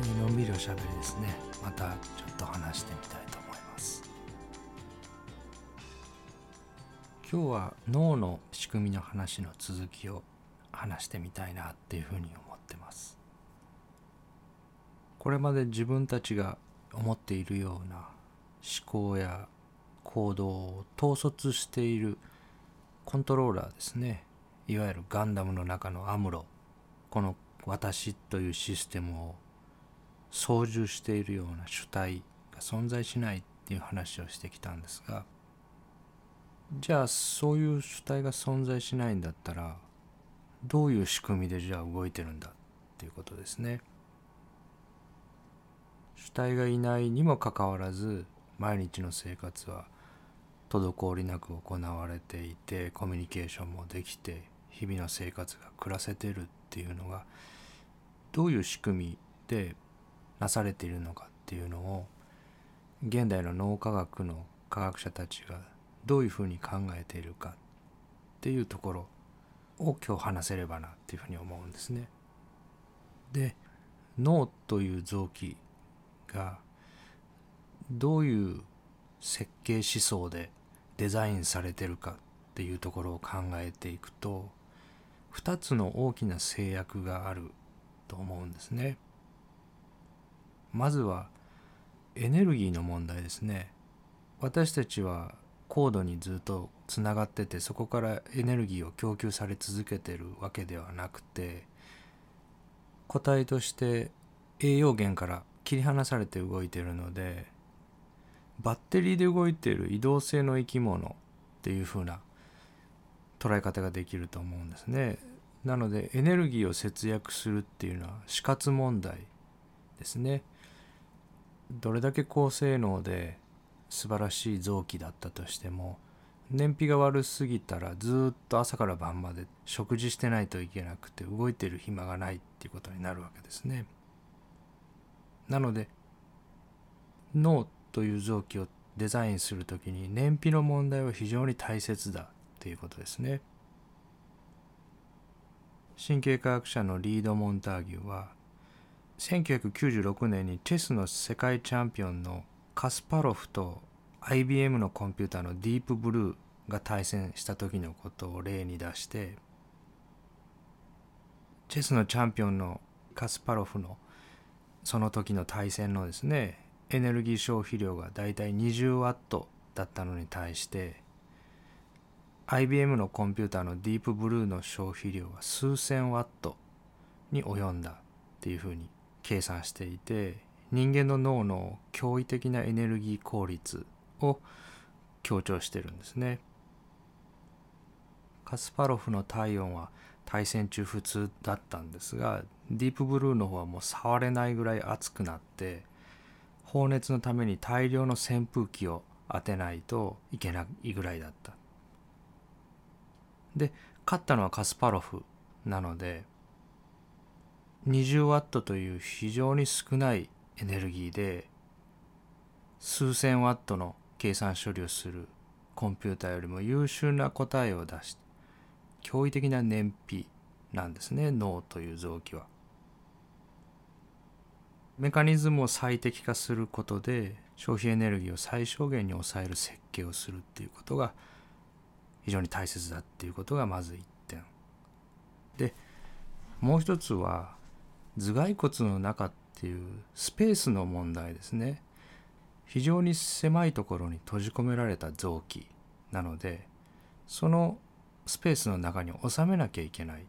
のんびりおしゃべりですね。またちょっと話してみたいと思います。今日は脳の仕組みの話の続きを話してみたいなっていうふうに思ってます。これまで自分たちが思っているような思考や行動を統率しているコントローラーですね。いわゆるガンダムの中のアムロ。この私というシステムを操縦しているような主体が存在しないっていう話をしてきたんですがじゃあそういう主体が存在しないんだったらどういう仕組みでじゃあ動いてるんだっていうことですね。主体がいないにもかかわらず毎日の生活は滞りなく行われていてコミュニケーションもできて日々の生活が暮らせてるっていうのがどういう仕組みでなされているのかっていうのを現代の脳科学の科学者たちがどういうふうに考えているかっていうところを今日話せればなっていうふうに思うんですね。で脳という臓器がどういう設計思想でデザインされてるかっていうところを考えていくと2つの大きな制約があると思うんですね。まずはエネルギーの問題ですね。私たちは高度にずっとつながっててそこからエネルギーを供給され続けてるわけではなくて個体として栄養源から切り離されて動いてるのでバッテリーで動いてる移動性の生き物っていう風な捉え方ができると思うんですね。なのでエネルギーを節約するっていうのは死活問題ですね。どれだけ高性能で素晴らしい臓器だったとしても燃費が悪すぎたらずっと朝から晩まで食事してないといけなくて動いてる暇がないっていうことになるわけですね。なので脳という臓器をデザインする時に燃費の問題は非常に大切だっていうことですね。神経科学者のリード・モンターギュは1996年にチェスの世界チャンピオンのカスパロフと IBM のコンピューターのディープブルーが対戦した時のことを例に出してチェスのチャンピオンのカスパロフのその時の対戦のですねエネルギー消費量がだいたい20ワットだったのに対して IBM のコンピューターのディープブルーの消費量は数千ワットに及んだっていうふうに計算していて人間の脳の驚異的なエネルギー効率を強調してるんですね。カスパロフの体温は対戦中普通だったんですがディープブルーの方はもう触れないぐらい熱くなって放熱のために大量の扇風機を当てないといけないぐらいだったで勝ったのはカスパロフなので20ワットという非常に少ないエネルギーで数千ワットの計算処理をするコンピューターよりも優秀な答えを出して驚異的な燃費なんですね脳という臓器は。メカニズムを最適化することで消費エネルギーを最小限に抑える設計をするっていうことが非常に大切だっていうことがまず1点でもう一つは頭蓋骨の中っていうスペースの問題ですね。非常に狭いところに閉じ込められた臓器なのでそのスペースの中に収めなきゃいけない。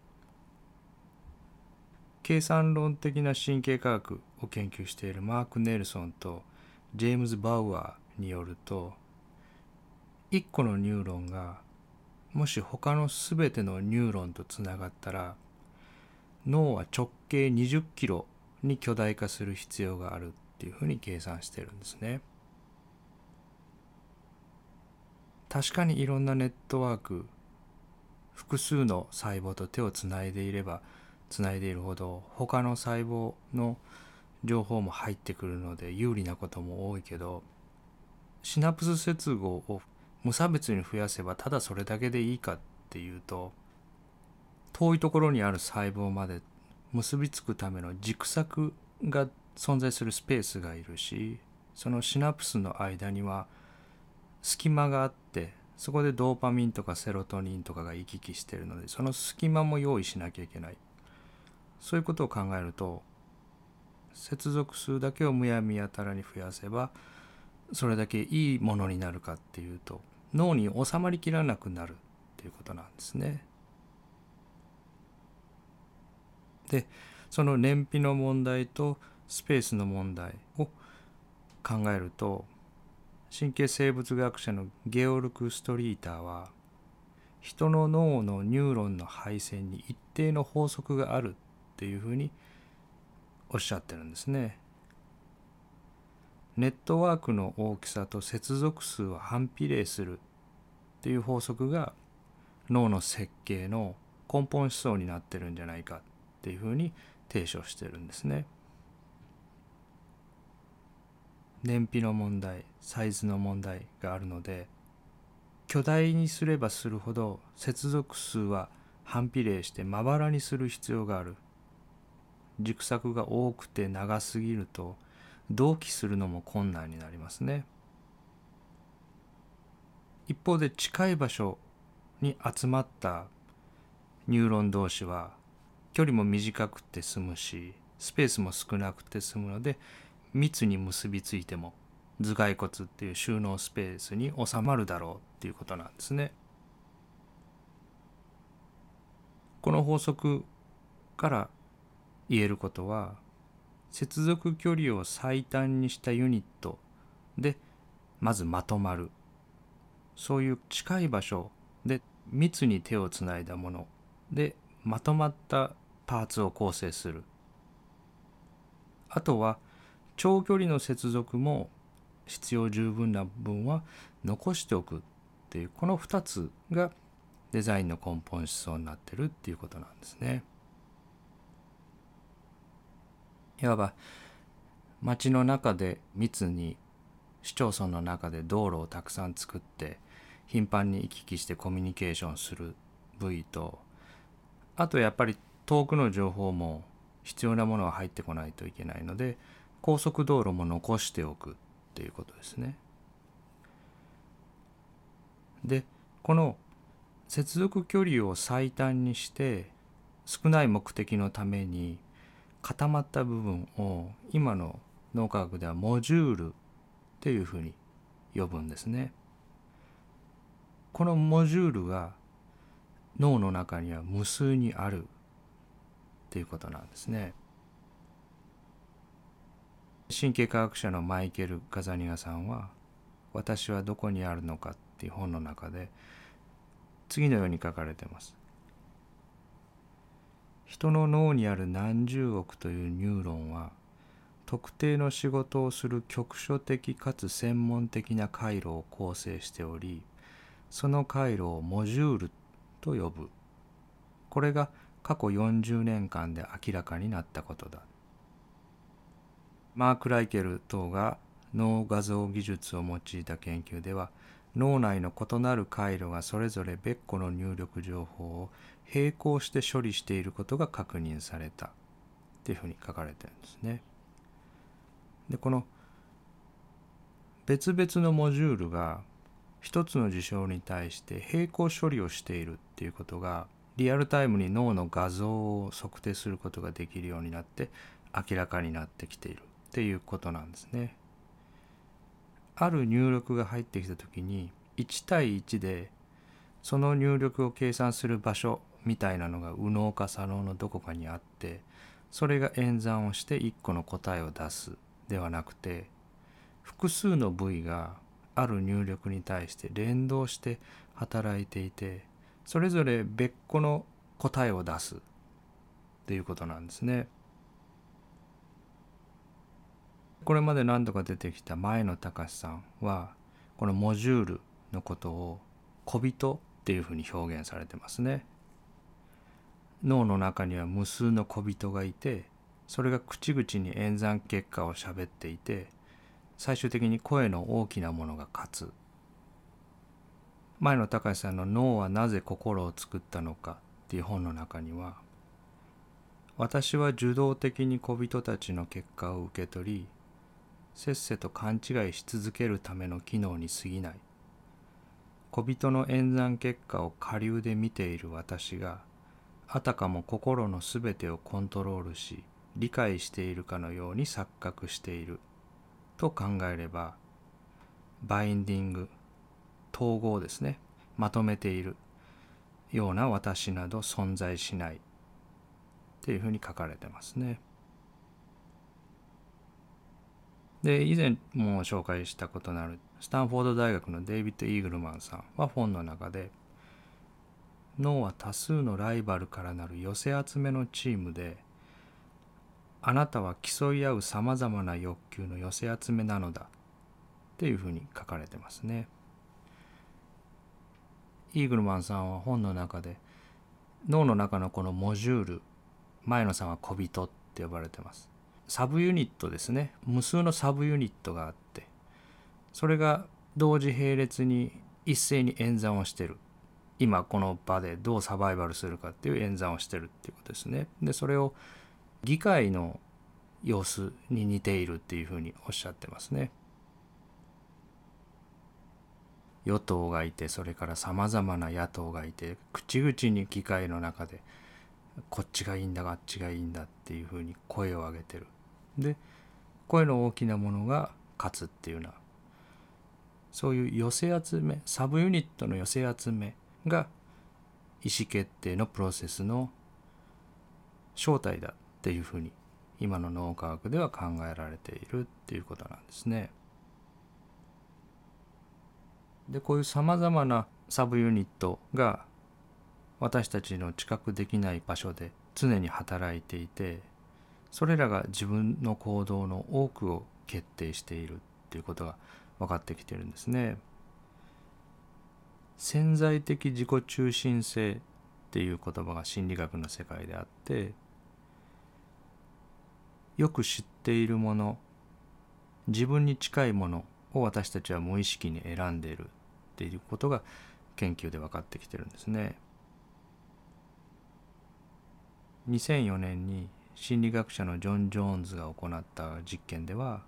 計算論的な神経科学を研究しているマーク・ネルソンとジェームズ・バウアーによると1個のニューロンがもし他の全てのニューロンとつながったら脳は直径20キロに巨大化する必要があるっていうふうに計算してるんですね。確かにいろんなネットワーク複数の細胞と手をつないでいればつないでいるほど他の細胞の情報も入ってくるので有利なことも多いけどシナプス接合を無差別に増やせばただそれだけでいいかっていうと遠いところにある細胞まで結びつくための軸索が存在するスペースがいるしそのシナプスの間には隙間があってそこでドーパミンとかセロトニンとかが行き来してるのでその隙間も用意しなきゃいけないそういうことを考えると接続数だけをむやみやたらに増やせばそれだけいいものになるかっていうと脳に収まりきらなくなるっていうことなんですね。でその燃費の問題とスペースの問題を考えると神経生物学者のゲオルク・ストリーターは人の脳のニューロンの配線に一定の法則があるっていうふうにおっしゃってるんですね。ネットワークの大きさと接続数は反比例するっていう法則が脳の設計の根本思想になってるんじゃないかっていうふうに提唱してるんですね。燃費の問題サイズの問題があるので巨大にすればするほど接続数は反比例してまばらにする必要がある軸索が多くて長すぎると同期するのも困難になりますね一方で近い場所に集まったニューロン同士は距離も短くて済むしスペースも少なくて済むので密に結びついても頭蓋骨っていう収納スペースに収まるだろうっていうことなんですね。この法則から言えることは接続距離を最短にしたユニットでまずまとまるそういう近い場所で密に手をつないだものでまとまったパーツを構成するあとは長距離の接続も必要十分な部分は残しておくっていうこの2つがデザインの根本思想になってるっていうことなんですね。いわば街の中で密に市町村の中で道路をたくさん作って頻繁に行き来してコミュニケーションする部位とあとやっぱり遠くの情報も必要なものは入ってこないといけないので高速道路も残しておくっていうことですね。でこの接続距離を最短にして少ない目的のために固まった部分を今の脳科学ではモジュールっていうふうに呼ぶんですね。このモジュールが脳の中には無数にあるっていうことなんですね。神経科学者のマイケル・ガザニガさんは「私はどこにあるのか」っていう本の中で次のように書かれてます。人の脳にある何十億というニューロンは特定の仕事をする局所的かつ専門的な回路を構成しておりその回路をモジュールと呼ぶこれが過去40年間で明らかになったことだマーク・ライケル等が脳画像技術を用いた研究では脳内の異なる回路がそれぞれ別個の入力情報を並行して処理していることが確認されたっていうふうに書かれてるんですね。でこの別々のモジュールが一つの事象に対して並行処理をしているっていうことがリアルタイムに脳の画像を測定することができるようになって明らかになってきているっていうことなんですね。ある入力が入ってきた時に1対1でその入力を計算する場所みたいなのが右脳か左脳のどこかにあってそれが演算をして1個の答えを出すではなくて複数の部位がある入力に対して連動して働いていてそれぞれ別個の答えを出すっていうことなんですね。これまで何度か出てきた前野隆さんはこのモジュールのことを小人っていうふうに表現されてますね。脳の中には無数の小人がいてそれが口々に演算結果を喋っていて最終的に声の大きなものが勝つ前野隆さんの「脳はなぜ心を作ったのか」っていう本の中には私は受動的に小人たちの結果を受け取りせっせと勘違いし続けるための機能に過ぎない。小人の演算結果を下流で見ている私があたかも心のすべてをコントロールし理解しているかのように錯覚していると考えればバインディング統合ですねまとめているような私など存在しないっていうふうに書かれてますね。で以前も紹介したことのあるスタンフォード大学のデイビッド・イーグルマンさんは本の中で脳は多数のライバルからなる寄せ集めのチームであなたは競い合うさまざまな欲求の寄せ集めなのだっていうふうに書かれてますね。イーグルマンさんは本の中で脳の中のこのモジュール前野さんは小人って呼ばれてます。サブユニットですね。無数のサブユニットがあってそれが同時並列に一斉に演算をしてる。今この場でどうサバイバルするかっていう演算をしてるっていうことですね。でそれを議会の様子に似ているっていうふうにおっしゃってますね。与党がいてそれからさまざまな野党がいて口々に議会の中でこっちがいいんだあっちがいいんだっていうふうに声を上げてるで声の大きなものが勝つっていうようなそういう寄せ集めサブユニットの寄せ集めが意思決定のプロセスの正体だっていうふうに今の脳科学では考えられているっていうことなんですね。でこういうさまざまなサブユニットが私たちの知覚できない場所で常に働いていてそれらが自分の行動の多くを決定しているっていうことが分かってきてるんですね。潜在的自己中心性っていう言葉が心理学の世界であってよく知っているもの自分に近いものを私たちは無意識に選んでいるっていうことが研究で分かってきてるんですね。2004年に心理学者のジョン・ジョーンズが行った実験では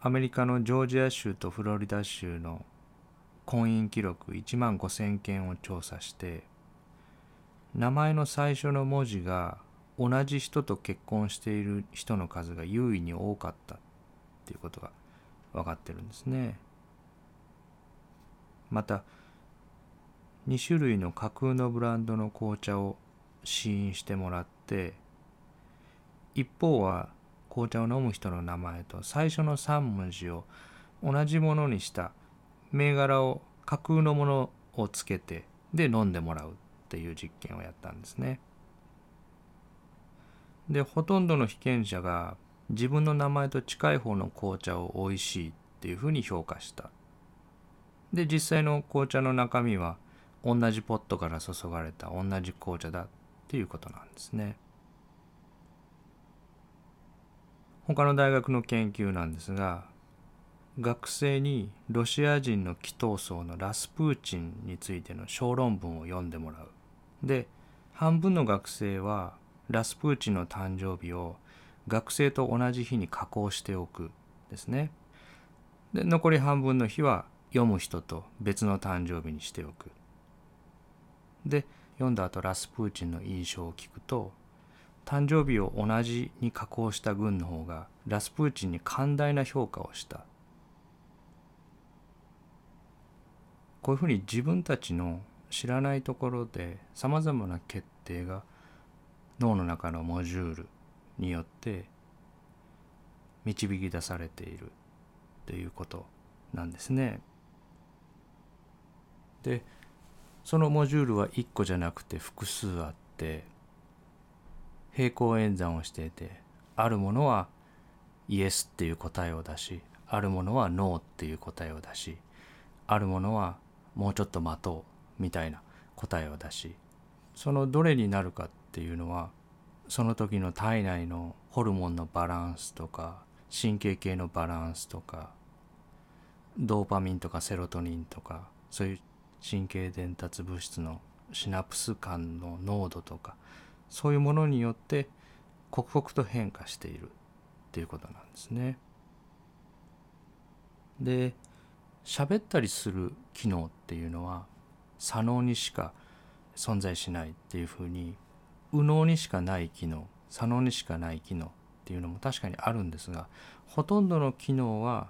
アメリカのジョージア州とフロリダ州の婚姻記録1万5,000件を調査して名前の最初の文字が同じ人と結婚している人の数が優位に多かったっていうことが分かってるんですね。また2種類の架空のブランドの紅茶を試飲してもらって一方は紅茶を飲む人の名前と最初の3文字を同じものにした銘柄を架空のものをつけてで飲んでもらうっていう実験をやったんですね。でほとんどの被験者が自分の名前と近い方の紅茶を美味しいっていうふうに評価した。で実際の紅茶の中身は同じポットから注がれた同じ紅茶だっていうことなんですね。他の大学の研究なんですが学生にロシア人の祈祷僧のラスプーチンについての小論文を読んでもらう。で半分の学生はラスプーチンの誕生日を学生と同じ日に加工しておくですね。で残り半分の日は読む人と別の誕生日にしておく。で読んだ後ラスプーチンの印象を聞くと誕生日を同じに加工した軍の方がラスプーチンに寛大な評価をしたこういうふうに自分たちの知らないところでさまざまな決定が脳の中のモジュールによって導き出されているということなんですね。でそのモジュールは1個じゃなくて複数あって平行演算をしていてあるものはイエスっていう答えを出しあるものはノーっていう答えを出しあるものはもうちょっと待とうみたいな答えを出しそのどれになるかっていうのはその時の体内のホルモンのバランスとか神経系のバランスとかドーパミンとかセロトニンとかそういう神経伝達物質のシナプス間の濃度とかそういうものによって刻々と変化しているっていうことなんですね。で喋ったりする機能っていうのは左脳にしか存在しないっていうふうに右脳にしかない機能左脳にしかない機能っていうのも確かにあるんですがほとんどの機能は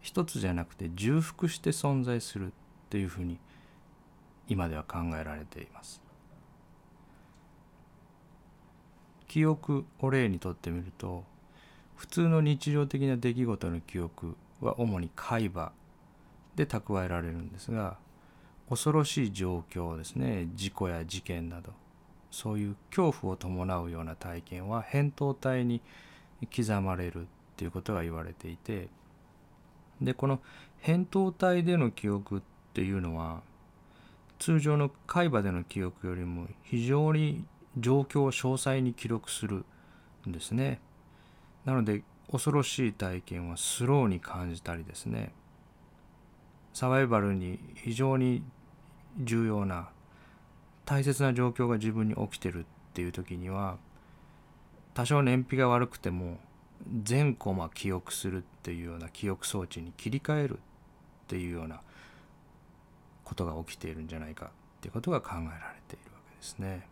一つじゃなくて重複して存在するっていうふうに今では考えられています。記憶を例にとってみると普通の日常的な出来事の記憶は主に海馬で蓄えられるんですが恐ろしい状況ですね事故や事件などそういう恐怖を伴うような体験は扁桃体に刻まれるっていうことが言われていてでこの扁桃体での記憶っていうのは通常の海馬での記憶よりも非常に状況を詳細に記録するんですね。なので恐ろしい体験はスローに感じたりですねサバイバルに非常に重要な大切な状況が自分に起きてるっていう時には多少燃費が悪くても全コマ記憶するっていうような記憶装置に切り替えるっていうようなことが起きているんじゃないかっていうことが考えられているわけですね。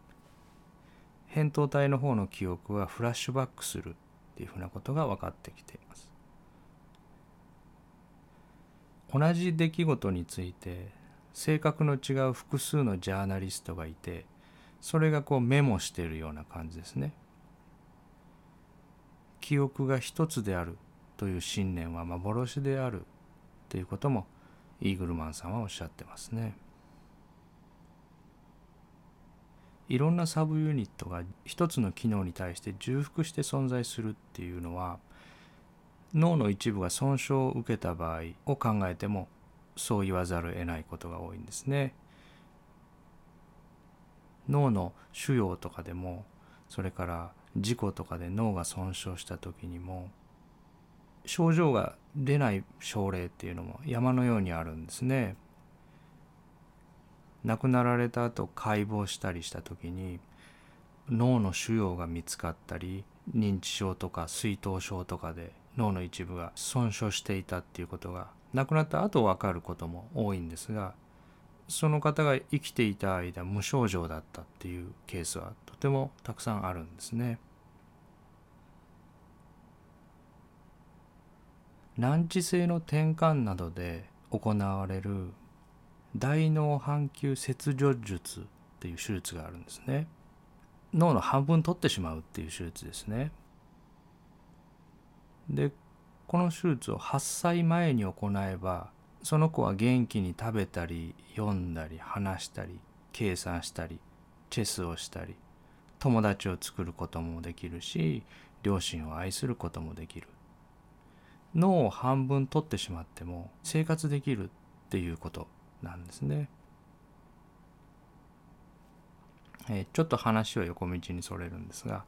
扁桃体の方の記憶はフラッシュバックするっていうふうなことが分かってきています。同じ出来事について性格の違う複数のジャーナリストがいてそれがこうメモしているような感じですね。記憶が一つであるという信念は幻であるということもイーグルマンさんはおっしゃってますね。いろんなサブユニットが一つの機能に対して重複して存在するっていうのは脳の一部が損傷を受けた場合を考えてもそう言わざるを得ないことが多いんですね。脳の腫瘍とかでもそれから事故とかで脳が損傷した時にも症状が出ない症例っていうのも山のようにあるんですね。亡くなられた後解剖したりした時に脳の腫瘍が見つかったり認知症とか水頭症とかで脳の一部が損傷していたっていうことが亡くなった後分かることも多いんですがその方が生きていた間無症状だったっていうケースはとてもたくさんあるんですね。難治性の転換などで行われる大脳半球切除術っていう手術があるんですね脳の半分取ってしまうっていう手術ですねでこの手術を8歳前に行えばその子は元気に食べたり読んだり話したり計算したりチェスをしたり友達を作ることもできるし両親を愛することもできる脳を半分取ってしまっても生活できるっていうことなんですね。えー、ちょっと話は横道にそれるんですが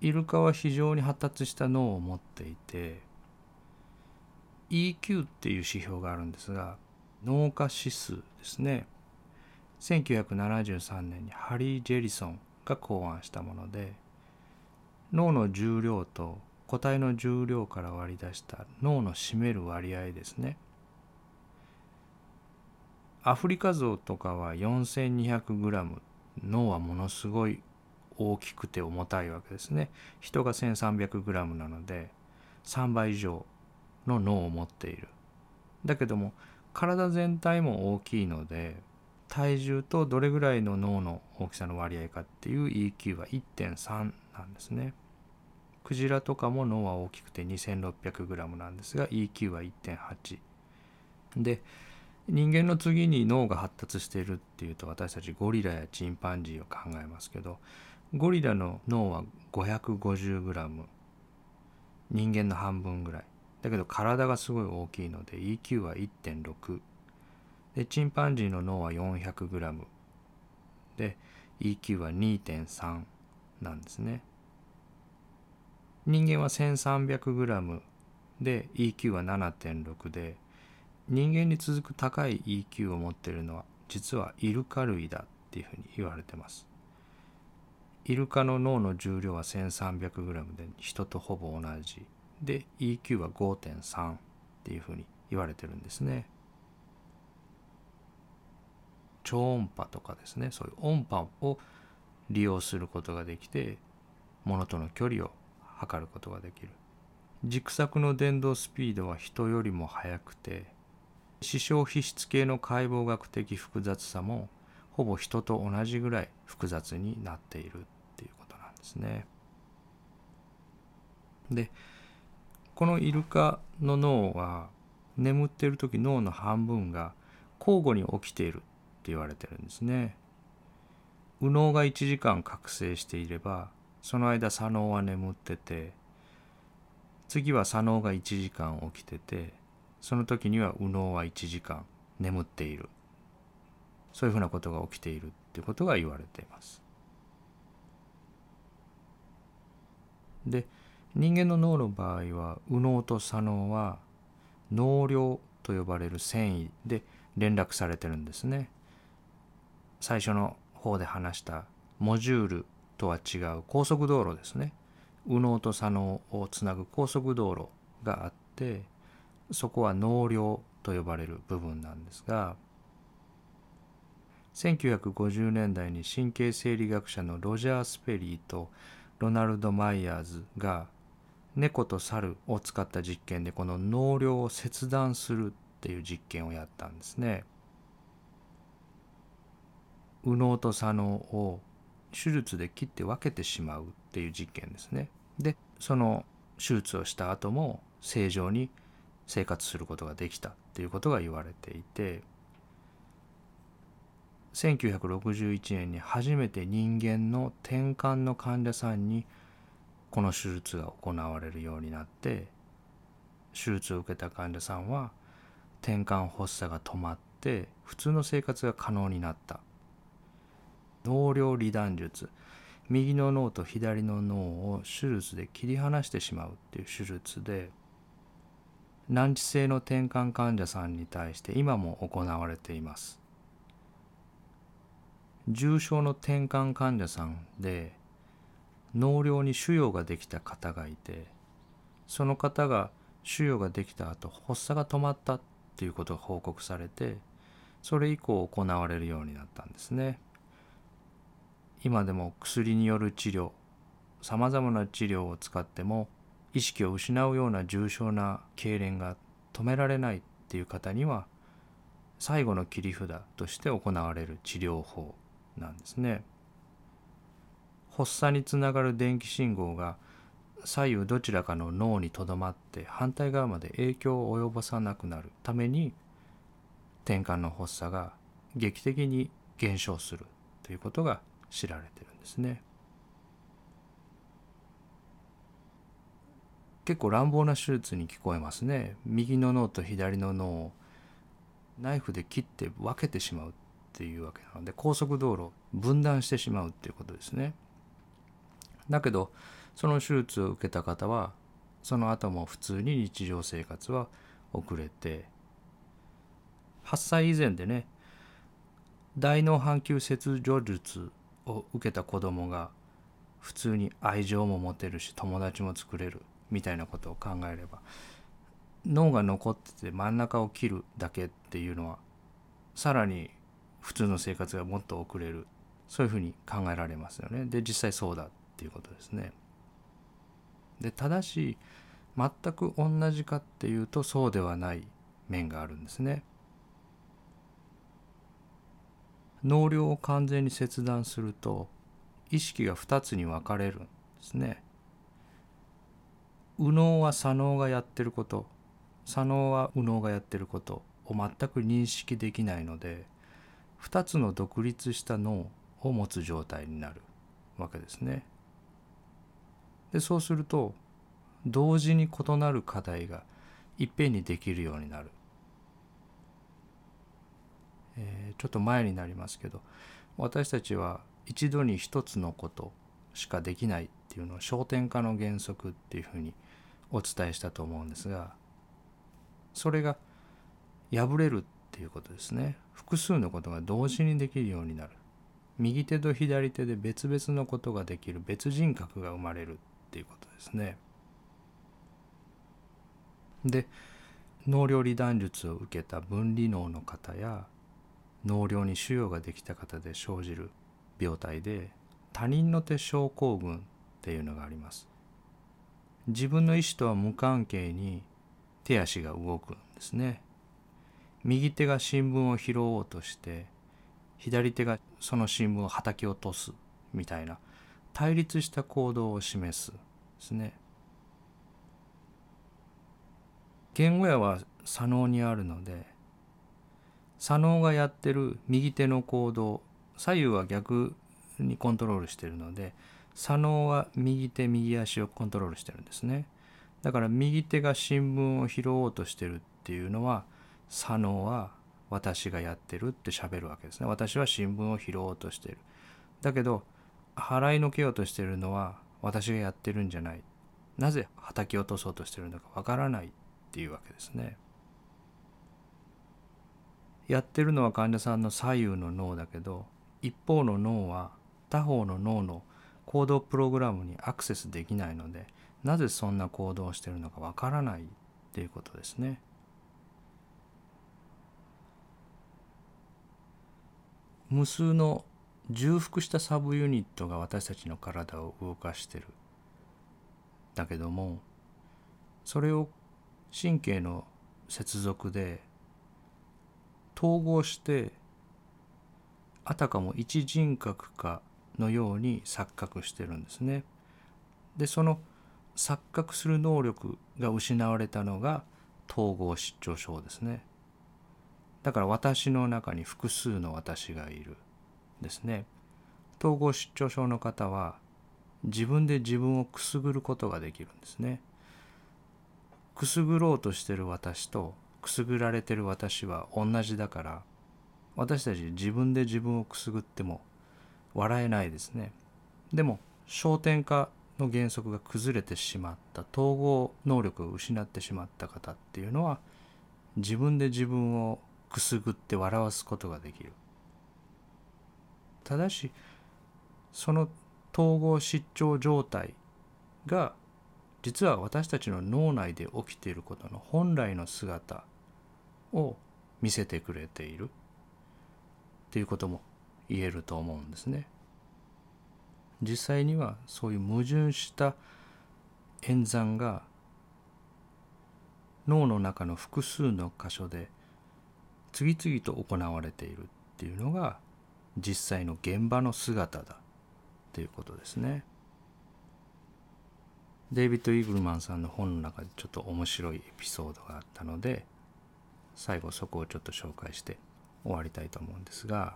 イルカは非常に発達した脳を持っていて EQ っていう指標があるんですが脳化指数ですね。1973年にハリー・ジェリソンが考案したもので脳の重量と個体の重量から割り出した脳の占める割合ですね。アフリカゾウとかは 4200g 脳はものすごい大きくて重たいわけですね。人が 1300g なので3倍以上の脳を持っている。だけども体全体も大きいので体重とどれぐらいの脳の大きさの割合かっていう EQ は1.3なんですね。クジラとかも脳は大きくて 2600g なんですが EQ は1.8で人間の次に脳が発達しているっていうと私たちゴリラやチンパンジーを考えますけどゴリラの脳は 550g 人間の半分ぐらい。だけど体がすごい大きいので EQ は1.6でチンパンジーの脳は 400g で EQ は2.3なんですね。人間は 1300g で EQ は7.6で人間に続く高い EQ を持っているのは実はイルカ類だっていうふうに言われてます。イルカの脳の重量は 1300g で人とほぼ同じ。で EQ は5.3っていうふうに言われてるんですね超音波とかですねそういう音波を利用することができて物との距離を測ることができる軸索の伝導スピードは人よりも速くて視床皮質系の解剖学的複雑さもほぼ人と同じぐらい複雑になっているっていうことなんですね。でこのイルカの脳は眠っている時脳の半分が交互に起きているって言われてるんですね。右脳が1時間覚醒していればその間左脳は眠ってて次は左脳が1時間起きててその時には右脳は1時間眠っているそういうふうなことが起きているってことが言われていますで人間の脳の場合は右脳と左脳は脳量と呼ばれる繊維で連絡されてるんですね。最初の方で話したモジュールとは違う高速道路ですね。右脳と左脳をつなぐ高速道路があってそこは脳量と呼ばれる部分なんですが1950年代に神経生理学者のロジャー・スペリーとロナルド・マイヤーズが猫と猿を使った実験でこの脳量を切断するっていう実験をやったんですね。右脳と左脳を手術で切って分けてしまうっていう実験ですね。でその手術をした後も正常に生活することができたっていうことが言われていて1961年に初めて人間の転換の患者さんにこの手術が行われるようになって手術を受けた患者さんは転換発作が止まって普通の生活が可能になった。脳量離断術。右の脳と左の脳を手術で切り離してしまうっていう手術で難治性の転換患者さんに対して今も行われています。重症の転換患者さんで脳量に腫瘍ができた方がいてその方が腫瘍ができた後発作が止まったっていうことが報告されてそれ以降行われるようになったんですね今でも薬による治療さまざまな治療を使っても意識を失うような重症な痙攣が止められないっていう方には最後の切り札として行われる治療法なんですね。発作につながる電気信号が左右どちらかの脳にとどまって反対側まで影響を及ぼさなくなるために転換の発作が劇的に減少するということが知られてるんですね。結構乱暴な手術に聞こえますね。右の脳と左の脳をナイフで切って分けてしまうっていうわけなので高速道路を分断してしまうっていうことですね。だけどその手術を受けた方はその後も普通に日常生活は遅れて8歳以前でね大脳半球切除術を受けた子供が普通に愛情も持てるし友達も作れるみたいなことを考えれば脳が残ってて真ん中を切るだけっていうのはさらに普通の生活がもっと遅れる。そういうふうに考えられますよね。で実際そうだ。っていうことですねでただし全く同じかっていうとそうではない面があるんですね脳量を完全に切断すると意識が2つに分かれるんですね。右脳は左脳がやってること左脳は右脳がやってることを全く認識できないので2つの独立した脳を持つ状態になるわけですね。でそうすると同時に異なる課題がいっぺんにできるようになる。えー、ちょっと前になりますけど私たちは一度に一つのことしかできないっていうのを焦点化の原則っていうふうにお伝えしたと思うんですがそれが破れるっていうことですね。複数のことが同時にできるようになる。右手と左手で別々のことができる別人格が生まれる。っていうことですね。で脳量離断術を受けた分離脳の方や脳量に腫瘍ができた方で生じる病態で他人の手症候群っていうのがあります。自分の意思とは無関係に手足が動くんですね。右手が新聞を拾おうとして左手がその新聞をはたき落とすみたいな対立した行動を示すですね。言語やは左脳にあるので左脳がやってる右手の行動左右は逆にコントロールしてるので左脳は右手右足をコントロールしてるんですね。だから右手が新聞を拾おうとしてるっていうのは左脳は私がやってるって喋るわけですね。私は新聞を拾おうとしてる。だけど払いのけようとしてるのは私がやってるんじゃないなぜはたき落とそうとしてるのかわからないっていうわけですねやってるのは患者さんの左右の脳だけど一方の脳は他方の脳の行動プログラムにアクセスできないのでなぜそんな行動をしてるのかわからないっていうことですね。無数の重複したサブユニットが私たちの体を動かしてる。だけどもそれを神経の接続で統合してあたかも一人格かのように錯覚してるんですね。でその錯覚する能力が失われたのが統合失調症ですね。だから私の中に複数の私がいるですね。統合失調症の方は自分で自分をくすぐることができるんですね。くすぐろうとしてる私とくすぐられてる私は同じだから私たち自分で自分をくすぐっても笑えないですねでも焦点化の原則が崩れてしまった統合能力を失ってしまった方っていうのは自分で自分をくすぐって笑わすことができるただしその統合失調状態が実は私たちの脳内で起きていることの本来の姿を見せてくれているっていうことも言えると思うんですね。実際にはそういう矛盾した演算が脳の中の複数の箇所で次々と行われているっていうのが実際の現場の姿だということですね。デイビッド・イーグルマンさんの本の中でちょっと面白いエピソードがあったので最後そこをちょっと紹介して終わりたいと思うんですが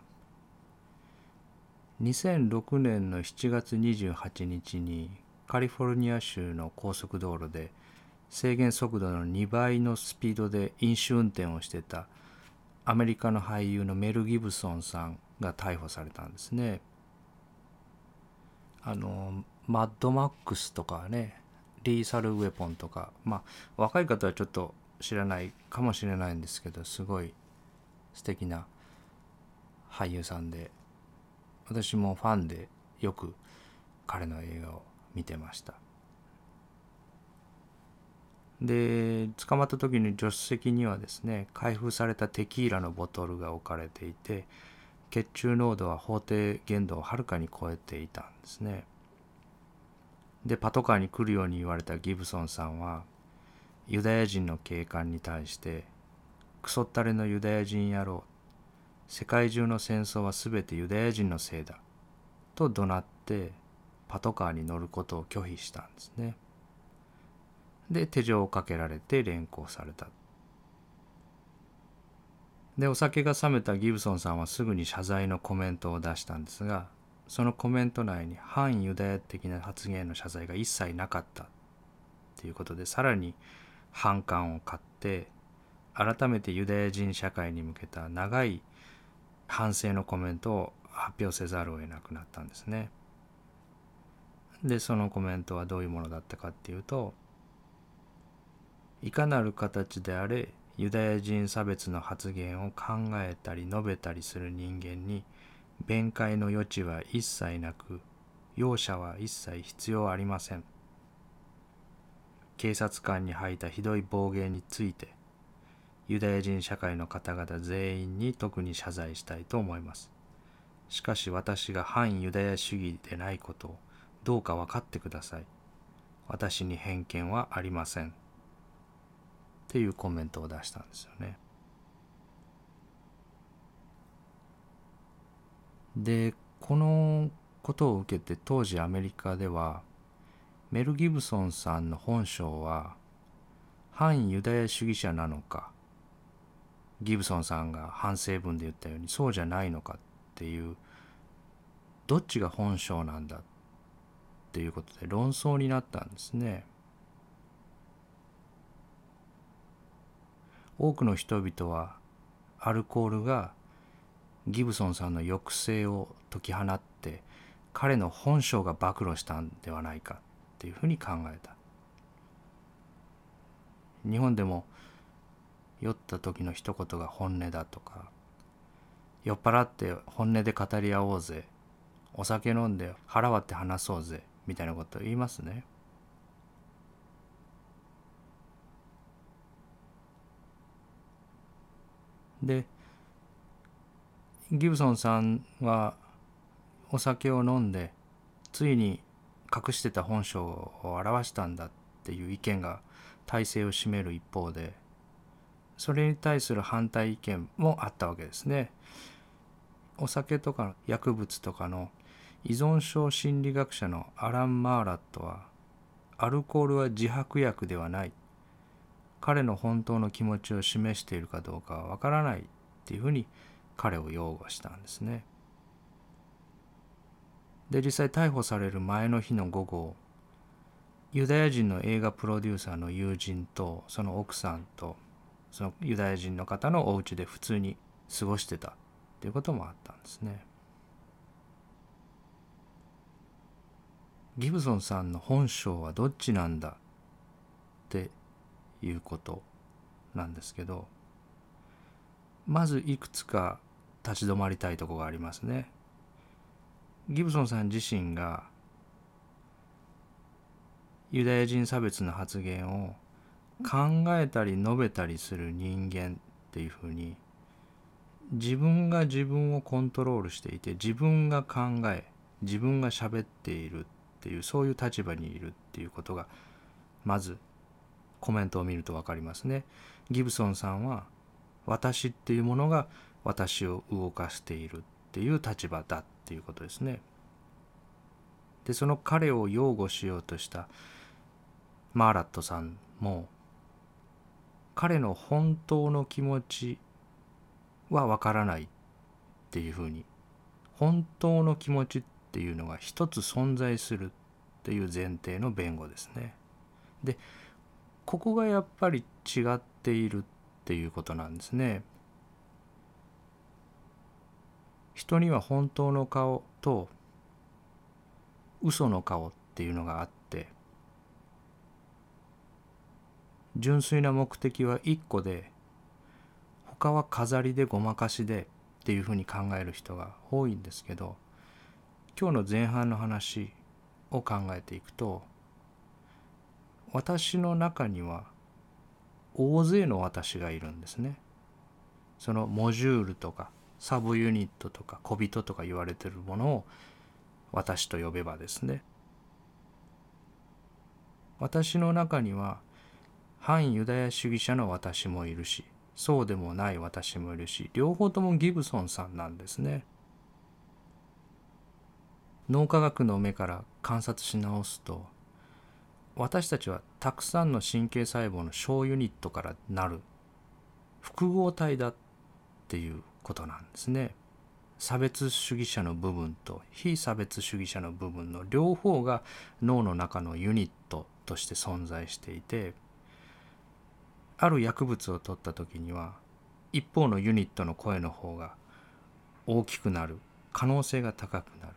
2006年の7月28日にカリフォルニア州の高速道路で制限速度の2倍のスピードで飲酒運転をしてたアメリカの俳優のメル・ギブソンさんが逮捕されたんですね。あのマッドマックスとかねリーサルウェポンとかまあ若い方はちょっと知らないかもしれないんですけどすごい素敵な俳優さんで私もファンでよく彼の映画を見てましたで捕まった時に助手席にはですね開封されたテキーラのボトルが置かれていて血中濃度は法定限度をはるかに超えていたんですね。でパトカーに来るように言われたギブソンさんはユダヤ人の警官に対してクソったれのユダヤ人野郎世界中の戦争は全てユダヤ人のせいだと怒鳴ってパトカーに乗ることを拒否したんですね。で手錠をかけられて連行されたでお酒が冷めたギブソンさんはすぐに謝罪のコメントを出したんですがそのコメント内に反ユダヤ的な発言の謝罪が一切なかったということでさらに反感を買って改めてユダヤ人社会に向けた長い反省のコメントを発表せざるを得なくなったんですね。でそのコメントはどういうものだったかっていうといかなる形であれユダヤ人差別の発言を考えたり述べたりする人間に弁解の余地は一切なく容赦は一切必要ありません。警察官に吐いたひどい暴言についてユダヤ人社会の方々全員に特に謝罪したいと思います。しかし私が反ユダヤ主義でないことをどうか分かってください。私に偏見はありません。っていうコメントを出したんですよねでこのことを受けて当時アメリカではメル・ギブソンさんの本性は反ユダヤ主義者なのかギブソンさんが反省文で言ったようにそうじゃないのかっていうどっちが本性なんだっていうことで論争になったんですね。多くの人々はアルコールがギブソンさんの抑制を解き放って彼の本性が暴露したんではないかっていうふうに考えた。日本でも酔った時の一言が本音だとか酔っ払って本音で語り合おうぜお酒飲んで腹割って話そうぜみたいなこと言いますね。でギブソンさんはお酒を飲んでついに隠してた本性を表したんだっていう意見が大勢を占める一方でそれに対する反対意見もあったわけですね。お酒とか薬物とかの依存症心理学者のアラン・マーラットはアルコールは自白薬ではない彼の本当の気持ちを示しているかどうかはわからないっていうふうに彼を擁護したんですね。で実際逮捕される前の日の午後ユダヤ人の映画プロデューサーの友人とその奥さんとそのユダヤ人の方のお家で普通に過ごしてたっていうこともあったんですね。ギブソンさんの本性はどっちなんだっていうことなんですけどまずいくつか立ち止まりたいとこがありますね。ギブソンさん自身がユダヤ人差別の発言を考えたり述べたりする人間っていうふうに自分が自分をコントロールしていて自分が考え自分が喋っているっていうそういう立場にいるっていうことがまずコメントを見ると分かりますね。ギブソンさんは私っていうものが私を動かしているっていう立場だっていうことですね。でその彼を擁護しようとしたマーラットさんも彼の本当の気持ちはわからないっていうふうに本当の気持ちっていうのが一つ存在するっていう前提の弁護ですね。でここがやっぱり違っているっていうことなんですね。人には本当の顔と嘘の顔っていうのがあって純粋な目的は一個で他は飾りでごまかしでっていうふうに考える人が多いんですけど今日の前半の話を考えていくと私の中には大勢の私がいるんですね。そのモジュールとかサブユニットとか小人とか言われてるものを私と呼べばですね私の中には反ユダヤ主義者の私もいるしそうでもない私もいるし両方ともギブソンさんなんですね脳科学の目から観察し直すと私たちはたくさんの神経細胞の小ユニットからなる複合体だっていうことなんですね。差別主義者の部分と非差別主義者の部分の両方が脳の中のユニットとして存在していてある薬物を取った時には一方のユニットの声の方が大きくなる可能性が高くなる。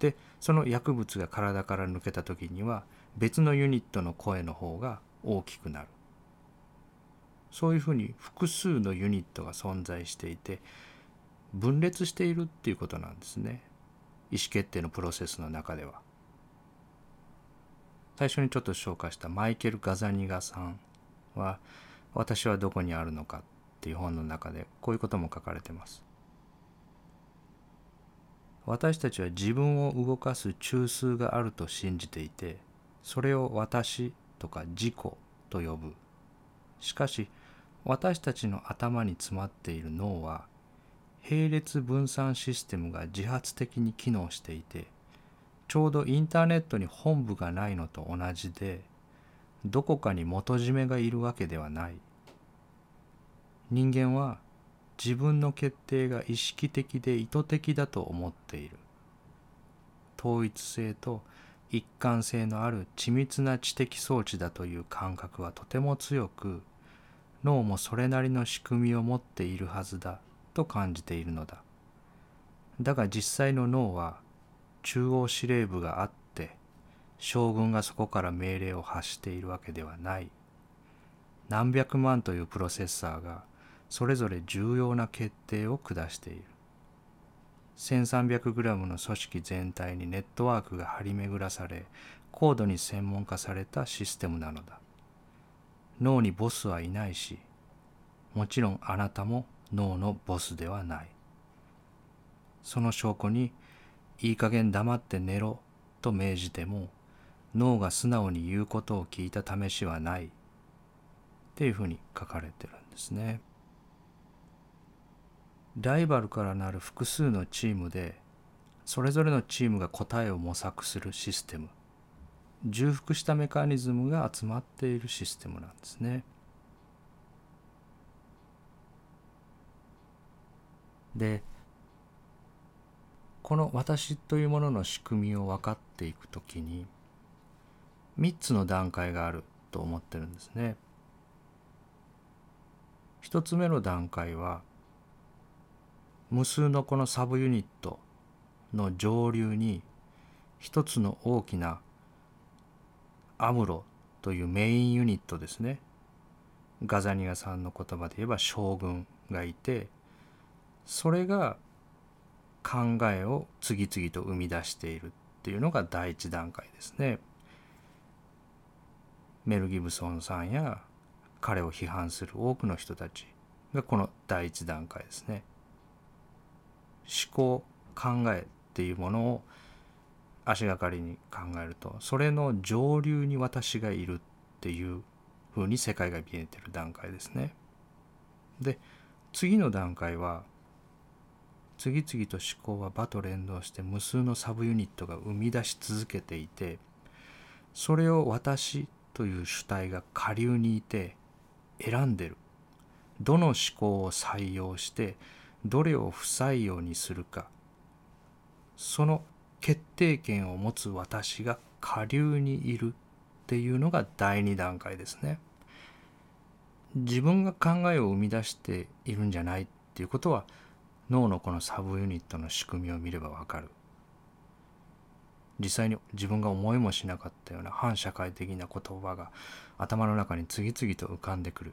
でその薬物が体から抜けた時には別のユニットの声の方が大きくなる。そういうふうに複数のユニットが存在していて分裂しているっていうことなんですね。意思決定のプロセスの中では。最初にちょっと紹介したマイケル・ガザニガさんは「私はどこにあるのか」っていう本の中でこういうことも書かれてます。私たちは自分を動かす中枢があると信じていてそれを私とか自己と呼ぶ。しかし私たちの頭に詰まっている脳は並列分散システムが自発的に機能していてちょうどインターネットに本部がないのと同じでどこかに元締めがいるわけではない。人間は自分の決定が意識的で意図的だと思っている。統一性と一貫性のある緻密な知的装置だという感覚はとても強く脳もそれなりの仕組みを持っているはずだと感じているのだ。だが実際の脳は中央司令部があって将軍がそこから命令を発しているわけではない。何百万というプロセッサーがそれぞれ重要な決定を下している。1300g の組織全体にネットワークが張り巡らされ高度に専門化されたシステムなのだ。脳にボスはいないしもちろんあなたも脳のボスではない。その証拠にいい加減黙って寝ろと命じても脳が素直に言うことを聞いた試しはない。っていうふうに書かれてるんですね。ライバルからなる複数のチームでそれぞれのチームが答えを模索するシステム重複したメカニズムが集まっているシステムなんですね。でこの私というものの仕組みを分かっていくときに3つの段階があると思ってるんですね。1つ目の段階は無数のこのサブユニットの上流に一つの大きなアムロというメインユニットですねガザニアさんの言葉で言えば将軍がいてそれが考えを次々と生み出しているっていうのが第一段階ですね。メル・ギブソンさんや彼を批判する多くの人たちがこの第一段階ですね。思考考えっていうものを足がかりに考えるとそれの上流に私がいるっていうふうに世界が見えてる段階ですね。で次の段階は次々と思考は場と連動して無数のサブユニットが生み出し続けていてそれを私という主体が下流にいて選んでるどの思考を採用してどれを不採用にするかその決定権を持つ私が下流にいるっていうのが第二段階ですね。自分が考えを生み出しているんじゃないっていうことは脳のこのサブユニットの仕組みを見ればわかる。実際に自分が思いもしなかったような反社会的な言葉が頭の中に次々と浮かんでくる。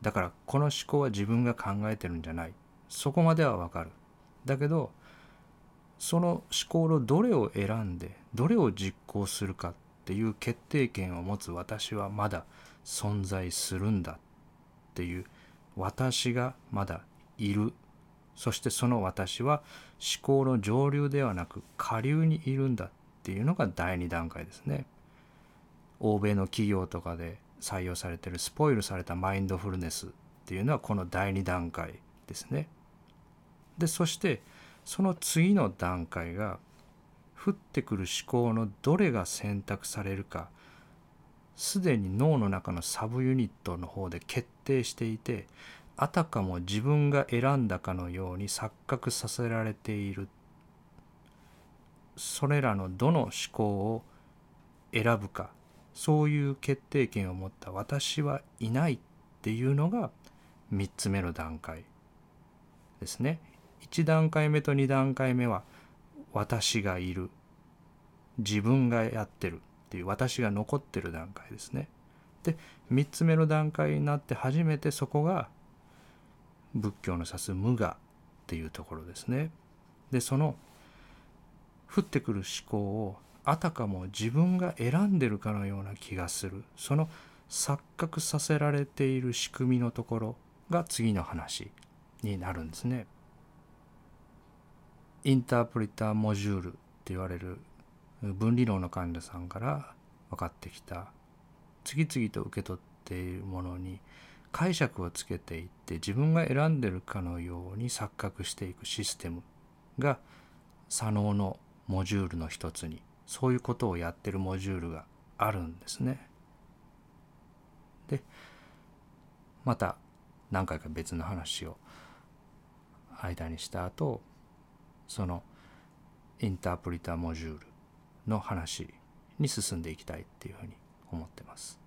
だからこの思考は自分が考えてるんじゃない。そこまではわかるだけどその思考のどれを選んでどれを実行するかっていう決定権を持つ私はまだ存在するんだっていう私がまだいるそしてその私は思考の上流ではなく下流にいるんだっていうのが第2段階ですね。欧米の企業とかで採用されてるスポイルされたマインドフルネスっていうのはこの第2段階ですね。でそしてその次の段階が降ってくる思考のどれが選択されるかすでに脳の中のサブユニットの方で決定していてあたかも自分が選んだかのように錯覚させられている。それらのどの思考を選ぶかそういう決定権を持った私はいないっていうのが3つ目の段階ですね。1段階目と2段階目は私がいる自分がやってるっていう私が残ってる段階ですね。で3つ目の段階になって初めてそこが仏教の指す無我っていうところですね。でその降ってくる思考をあたかも自分が選んでるかのような気がするその錯覚させられている仕組みのところが次の話になるんですね。インタープリターモジュールって言われる分離論の患者さんから分かってきた次々と受け取っているものに解釈をつけていって自分が選んでるかのように錯覚していくシステムが左脳のモジュールの一つにそういうことをやってるモジュールがあるんですね。でまた何回か別の話を間にした後そのインタープリターモジュールの話に進んでいきたいっていうふうに思ってます。